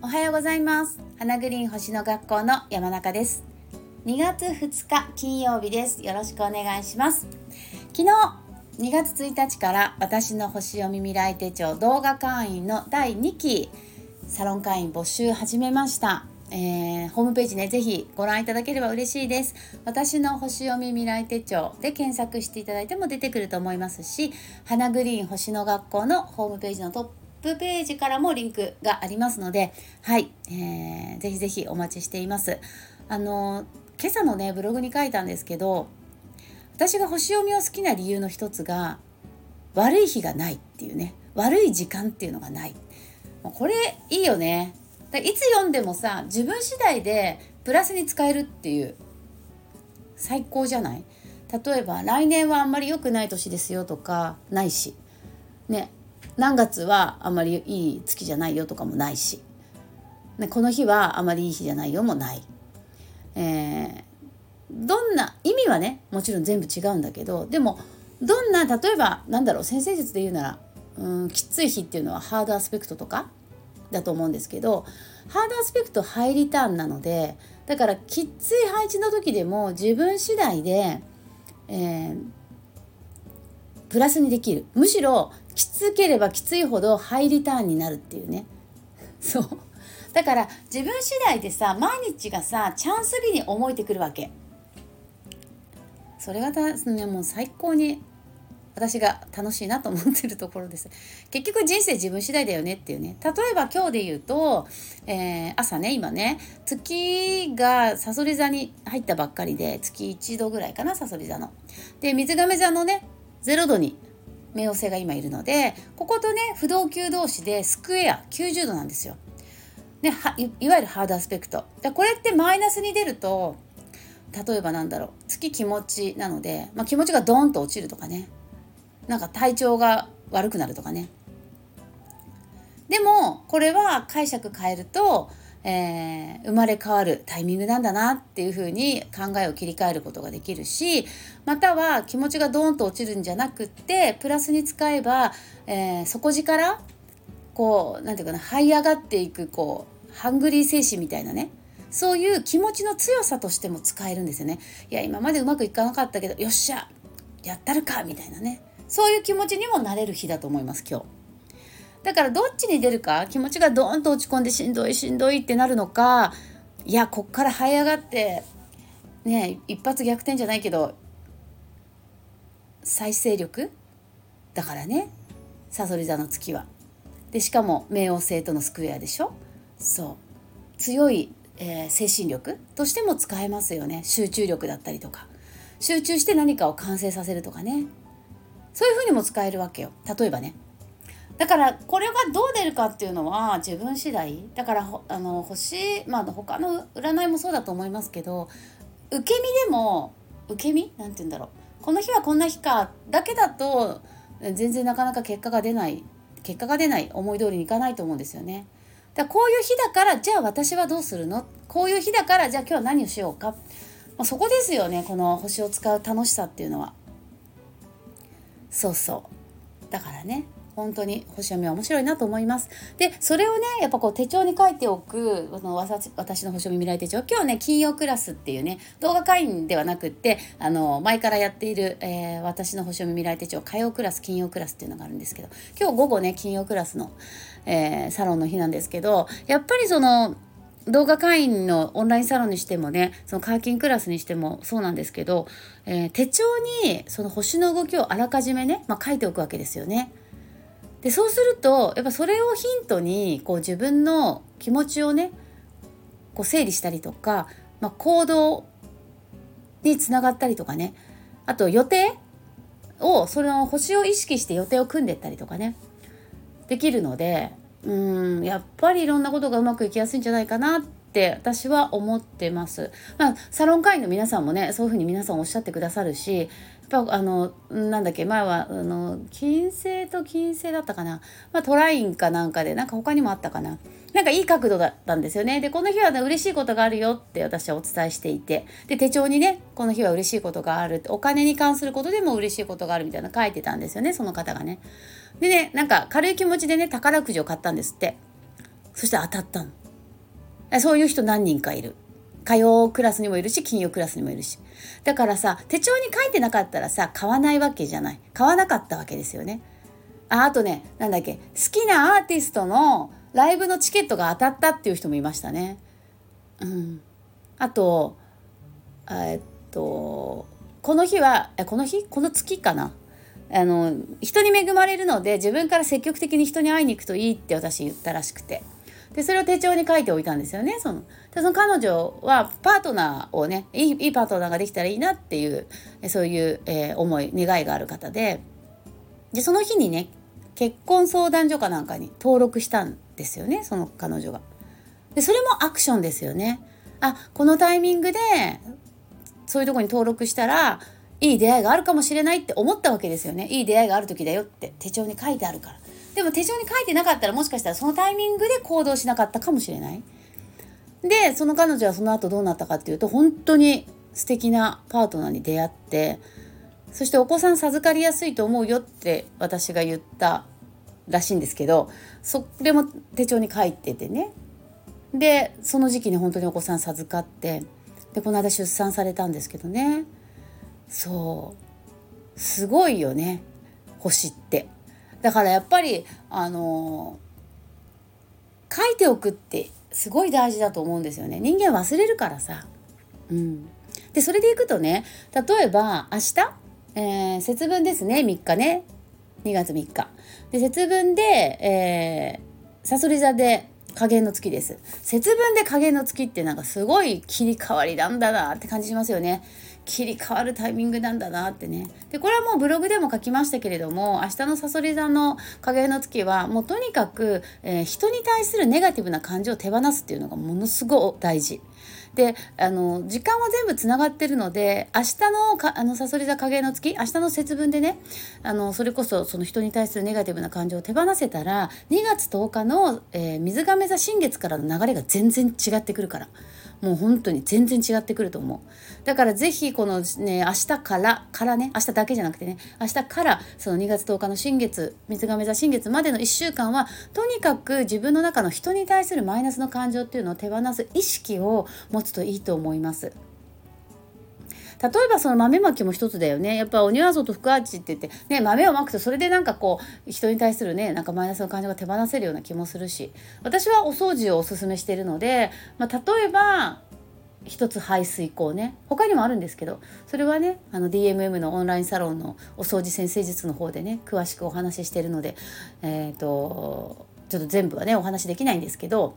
おはようございます。花グリーン星の学校の山中です。2月2日金曜日です。よろしくお願いします。昨日2月1日から私の星読み未来手帳動画会員の第2期サロン会員募集始めました。えー、ホームページね、ぜひご覧いただければ嬉しいです。私の星読み未来手帳で検索していただいても出てくると思いますし、花グリーン星の学校のホームページのトップページからもリンクがありますので、はい、えー、ぜひぜひお待ちしています。あの、今朝のね、ブログに書いたんですけど、私が星読みを好きな理由の一つが、悪い日がないっていうね、悪い時間っていうのがない。これいいよね。いつ読んでもさ自分次第でプラスに使えるっていう最高じゃない？例えば来年はあんまり良くない年ですよとかないし。ね何月はあんまりいい月じゃないよとかもないし、ね、この日はあまりいい日じゃないよもない、えー、どんな意味はねもちろん全部違うんだけどでもどんな例えばなんだろう先生術で言うならうんきつい日っていうのはハードアスペクトとかだと思うんですけどハードアスペクトハイリターンなのでだからきつい配置の時でも自分次第で、えー、プラスにできる。むしろきつければきついほどハイリターンになるっていうね。そう。だから自分次第でさ毎日がさチャンス日に思えてくるわけ。それがた、ね、もう最高に私が楽しいなと思ってるところです。結局人生自分次第だよねっていうね。例えば今日で言うと、えー、朝ね今ね月がさそり座に入ったばっかりで月1度ぐらいかなさそり座の。で水亀座のね0度に冥王星が今いるのでこことね不動級同士でスクエア90度なんですよ。でいわゆるハードアスペクト。これってマイナスに出ると例えばなんだろう月気持ちなので、まあ、気持ちがドーンと落ちるとかね。なんか体調が悪くなるとかね。でもこれは解釈変えると、えー、生まれ変わるタイミングなんだなっていうふうに考えを切り替えることができるしまたは気持ちがドーンと落ちるんじゃなくってプラスに使えば、えー、底力こう何て言うかな這い上がっていくこうハングリー精神みたいなね。そういう気持ちの強さとしても使えるんですよね。いや今までうまくいかなかったけどよっしゃやったるかみたいなね。そういう気持ちにもなれる日だと思います今日。だからどっちに出るか気持ちがドーンと落ち込んでしんどいしんどいってなるのかいやこっから這い上がってね一発逆転じゃないけど再生力？だからね。さそり座の月は。でしかも冥王星とのスクエアでしょ？そう。強い、えー、精神力としても使えますよね。集中力だったりとか。集中して何かを完成させるとかね。そういうふうにも使えるわけよ。例えばね。だからこれがどう出るかっていうのは自分次第。だからあの星まあ他の占いもそうだと思いますけど受け身でも受け身？なんて言うんだろう。この日はこんな日かだけだと全然なかなか結果が出ない。結果が出ない。思い通りにいかないと思うんですよね。だこういう日だからじゃあ私はどうするの？こういう日だからじゃあ今日は何をしようか、まあ、そこですよね。この星を使う楽しさっていうのは。そうそうだからね本当に星読みは面白いなと思います。でそれをねやっぱこう手帳に書いておくこの私の星読み未来手帳今日ね金曜クラスっていうね動画会員ではなくってあの前からやっている、えー、私の星読み未来手帳火曜クラス金曜クラスっていうのがあるんですけど今日午後ね金曜クラスの、えー、サロンの日なんですけどやっぱりその動画会員のオンラインサロンにしてもねそのカーキンクラスにしてもそうなんですけど、えー、手帳にその星の動きをあらかじめね、まあ、書いておくわけですよね。でそうするとやっぱそれをヒントにこう自分の気持ちをねこう整理したりとか、まあ、行動につながったりとかねあと予定をその星を意識して予定を組んでったりとかねできるのでうんやっぱりいろんなことがうまくいきやすいんじゃないかなって私は思ってます。まあ、サロン会員の皆さんもねそういうふうに皆さんおっしゃってくださるしやっぱあのなんだっけ前はあの金星と金星だったかな、まあ、トラインかなんかでなんか他にもあったかな。なんかいい角度だったんですよね。でこの日はね嬉しいことがあるよって私はお伝えしていて。で手帳にねこの日は嬉しいことがあるお金に関することでも嬉しいことがあるみたいな書いてたんですよねその方がね。でねなんか軽い気持ちでね宝くじを買ったんですって。そして当たったの。そういう人何人かいる。火曜クラスにもいるし金曜クラスにもいるし。だからさ手帳に書いてなかったらさ買わないわけじゃない。買わなかったわけですよね。ああとねなんだっけ好きなアーティストのライブのチケットが当たったっていう人もいましたね。うん。あとえっとこの日はこの日？この月かな？あの人に恵まれるので自分から積極的に人に会いに行くといいって私言ったらしくてでそれを手帳に書いておいたんですよねそのでその彼女はパートナーをねいいいいパートナーができたらいいなっていうそういう、えー、思い願いがある方ででその日にね結婚相談所かなんかに登録したんですよねその彼女が。でそれもアクションですよね。あこのタイミングでそういうとこに登録したらいい出会いがあるかもしれないって思ったわけですよね。いい出会いがある時だよって。手帳に書いてあるから。でも手帳に書いてなかったらもしかしたらそのタイミングで行動しなかったかもしれない。でその彼女はその後どうなったかっていうと本当に素敵なパートナーに出会ってそしてお子さん授かりやすいと思うよって私が言ったらしいんですけどそれも手帳に書いててね。でその時期に本当にお子さん授かってでこの間出産されたんですけどね。そうすごいよね星ってだからやっぱりあの書いておくってすごい大事だと思うんですよね人間忘れるからさ。うん、でそれでいくとね例えば明日、えー、節分ですね3日ね2月3日。で節分で、えー、さそり座で加減の月です。節分で加減の月ってなんかすごい切り替わりなんだなって感じしますよね。切り替わるタイミングなんだなってねでこれはもうブログでも書きましたけれども明日のさそり座の影の月はもうとにかく、えー、人に対するネガティブな感情を手放すっていうのがものすごい大事。であの時間は全部つながってるので明日のかあのさそり座影の月明日の節分でねあのそれこそその人に対するネガティブな感情を手放せたら2月10日の、えー、水亀座新月からの流れが全然違ってくるから。もう本当に全然違ってくると思うだから是非このね明日からからね明日だけじゃなくてね明日からその2月10日の新月水亀座新月までの1週間はとにかく自分の中の人に対するマイナスの感情っていうのを手放す意識を持つといいと思います。例えばその豆まきも一つだよね。やっぱ鬼は外福あちって言って、ね、豆をまくとそれでなんかこう人に対するねなんかマイナスの感情が手放せるような気もするし。私はお掃除をおすすめしてるので、まあ、例えば一つ排水口ね。他にもあるんですけどそれはねあの DMM のオンラインサロンのお掃除先生術の方でね詳しくお話ししてるのでえっ、ー、とちょっと全部はねお話しできないんですけど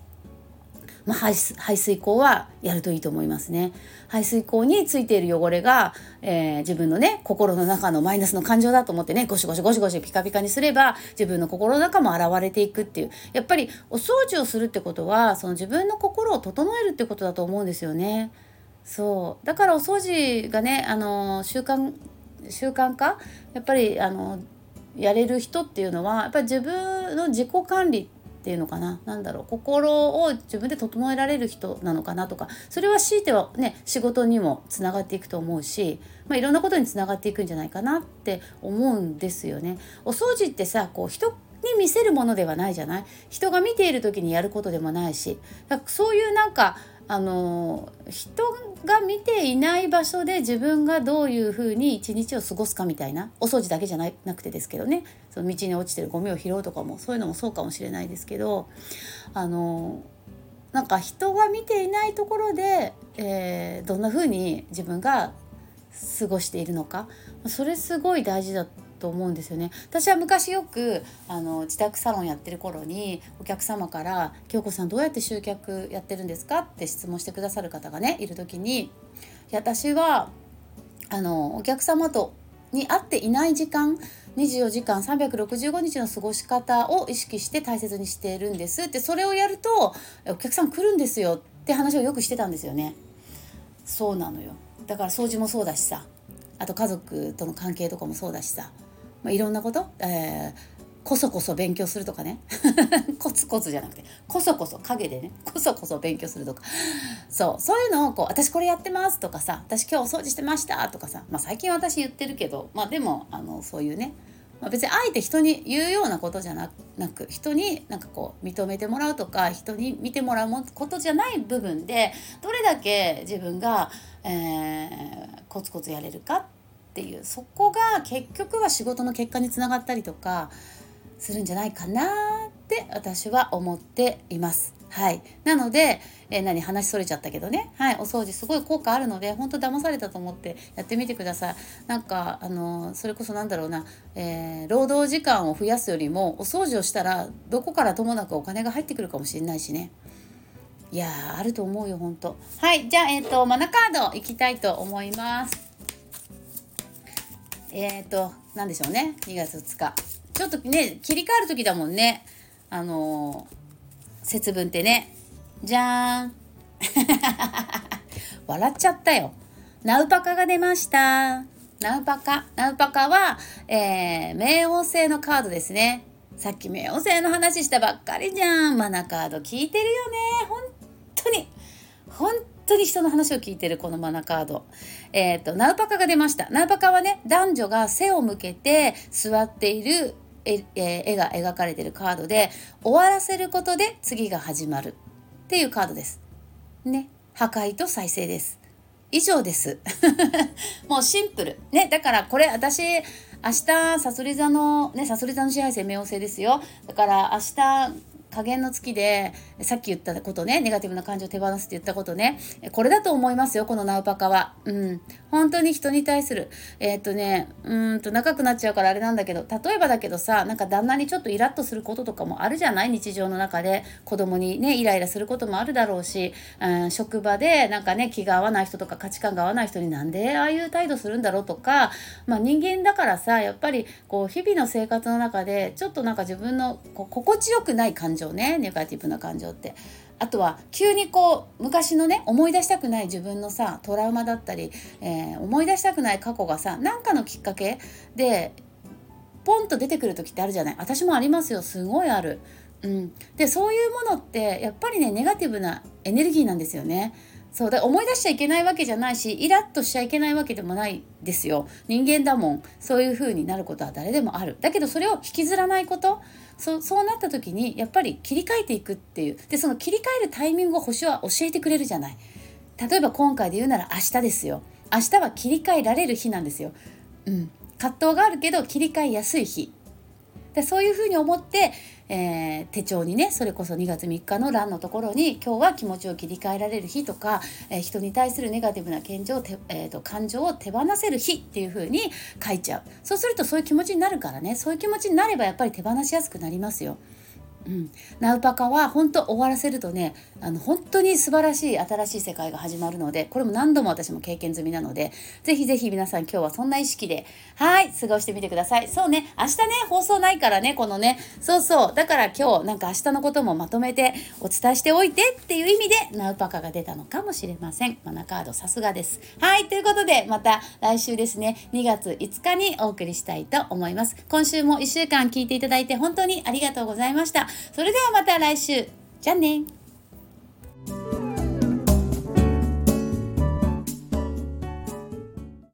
まあ、排水口はやるといいと思いますね。排水口についている汚れが、えー、自分のね心の中のマイナスの感情だと思ってねゴシゴシゴシゴシピカピカにすれば自分の心の中も現れていくっていうやっぱりお掃除をするってことはその自分の心を整えるってことだと思うんですよね。そうだからお掃除がねあの習慣習慣化？やっぱりあのやれる人っていうのはやっぱり自分の自己管理っていうのかな何だろう心を自分で整えられる人なのかなとかそれは強いてはね仕事にもつながっていくと思うし、まあ、いろんなことにつながっていくんじゃないかなって思うんですよね。お掃除ってさこう人に見せるものではないじゃない？人が見ている時にやることでもないしだからそういうなんかあの人が見ていない場所で自分がどういうふうに一日を過ごすかみたいなお掃除だけじゃなくてですけどね。その道に落ちてるゴミを拾うとかもそういうのもそうかもしれないですけどあのなんか人が見ていないところで、えー、どんなふうに自分が過ごしているのか。それすごい大事だと思うんですよね。私は昔よくあの自宅サロンやってる頃にお客様から「京子さんどうやって集客やってるんですか?」って質問してくださる方がねいる時にいや私はあのお客様とに会っていない時間24時間365日の過ごし方を意識して大切にしているんです。ってそれをやるとお客さん来るんですよって話をよくしてたんですよね。そうなのよ。だから掃除もそうだしさ。あと家族との関係とかもそうだしさ、まあ、いろんなこと、えー、こそこそ勉強するとかね。コツコツじゃなくてこそこそ陰でねこそこそ勉強するとか。そうそういうのをこう私これやってますとかさ私今日お掃除してましたとかさ、まあ、最近私言ってるけどまあでもあのそういうねまあ、別にあえて人に言うようなことじゃなく人になんかこう認めてもらうとか人に見てもらうことじゃない部分でどれだけ自分が、えー、コツコツやれるかってていうそこが結局は仕事の結果につながったりとかするんじゃないかなって私は思っています。はい、なので、えー、何話それちゃったけどね、はい、お掃除すごい効果あるので本当騙されたと思ってやってみてください。なんかあのそれこそなんだろうな、えー、労働時間を増やすよりもお掃除をしたらどこからともなくお金が入ってくるかもしれないしね。いやあると思うよ本当。はい。じゃあえっ、とマナカードいきたいと思います。えっ、ー、と何でしょうね。2月2日。ちょっとね切り替わる時だもんね。あの節分ってね。じゃーん。笑っちゃったよ。ナウパカが出ました。ナウパカ。ナウパカは、えー、冥王星のカードですね。さっき冥王星の話したばっかりじゃん。マナカード聞いてるよね。本当に。当に人の話を聞いてるこのマナカード。えっ、ー、と、ナウパカが出ました。ナウパカはね、男女が背を向けて座っている絵絵が描かれてるカードで終わらせることで次が始まるっていうカードです。ね。破壊と再生です。以上です。もうシンプル。ね。だからこれ私明日さそり座のねさそり座の支配性冥王星ですよ。だから明日加減の月でさっき言ったことねネガティブな感情を手放すって言ったことねこれだと思いますよこのナウパカは。うん本当に人に対するえー、っとねうんと長くなっちゃうからあれなんだけど例えばだけどさなんか旦那にちょっとイラッとすることとかもあるじゃない？日常の中で子供にねイライラすることもあるだろうし、うん、職場でなんかね気が合わない人とか価値観が合わない人になんでああいう態度するんだろうとか、まあ、人間だからさやっぱりこう日々の生活の中でちょっとなんか自分のこ心地よくない感情ねネガティブな感情って。あとは急にこう昔のね思い出したくない自分のさトラウマだったり、えー、思い出したくない過去がさ何かのきっかけでポンと出てくる時ってあるじゃない？私もありますよすごいある。うん、でそういうものってやっぱりねネガティブなエネルギーなんですよね。そうだ思い出しちゃいけないわけじゃないしイラッとしちゃいけないわけでもないですよ。人間だもん。そういう風になることは誰でもある。だけどそれを引きずらないこと。そそうなった時にやっぱり切り替えていくっていう。でその切り替えるタイミングを星は教えてくれるじゃない。例えば今回で言うなら明日ですよ。明日は切り替えられる日なんですよ、うん、葛藤があるけど切り替えやすい日。でそういうふうに思って、えー、手帳にねそれこそ2月3日の欄のところに今日は気持ちを切り替えられる日とか、えー、人に対するネガティブな現状をえーと、感情を手放せる日っていう風に書いちゃうそうするとそういう気持ちになるからねそういう気持ちになればやっぱり手放しやすくなりますよ。うん、ナウパカは本当終わらせるとねあの本当に素晴らしい新しい世界が始まるのでこれも何度も私も経験済みなのでぜひぜひ皆さん今日はそんな意識ではい過ごしてみてください。そうね明日ね放送ないからねこのね。そうそう。だから今日なんか明日のこともまとめてお伝えしておいてっていう意味でナウパカが出たのかもしれません。マナカードさすがです。はいということでまた来週ですね。2月5日にお送りしたいと思います。今週も1週間聞いていただいて本当にありがとうございました。それではまた来週。じゃあね。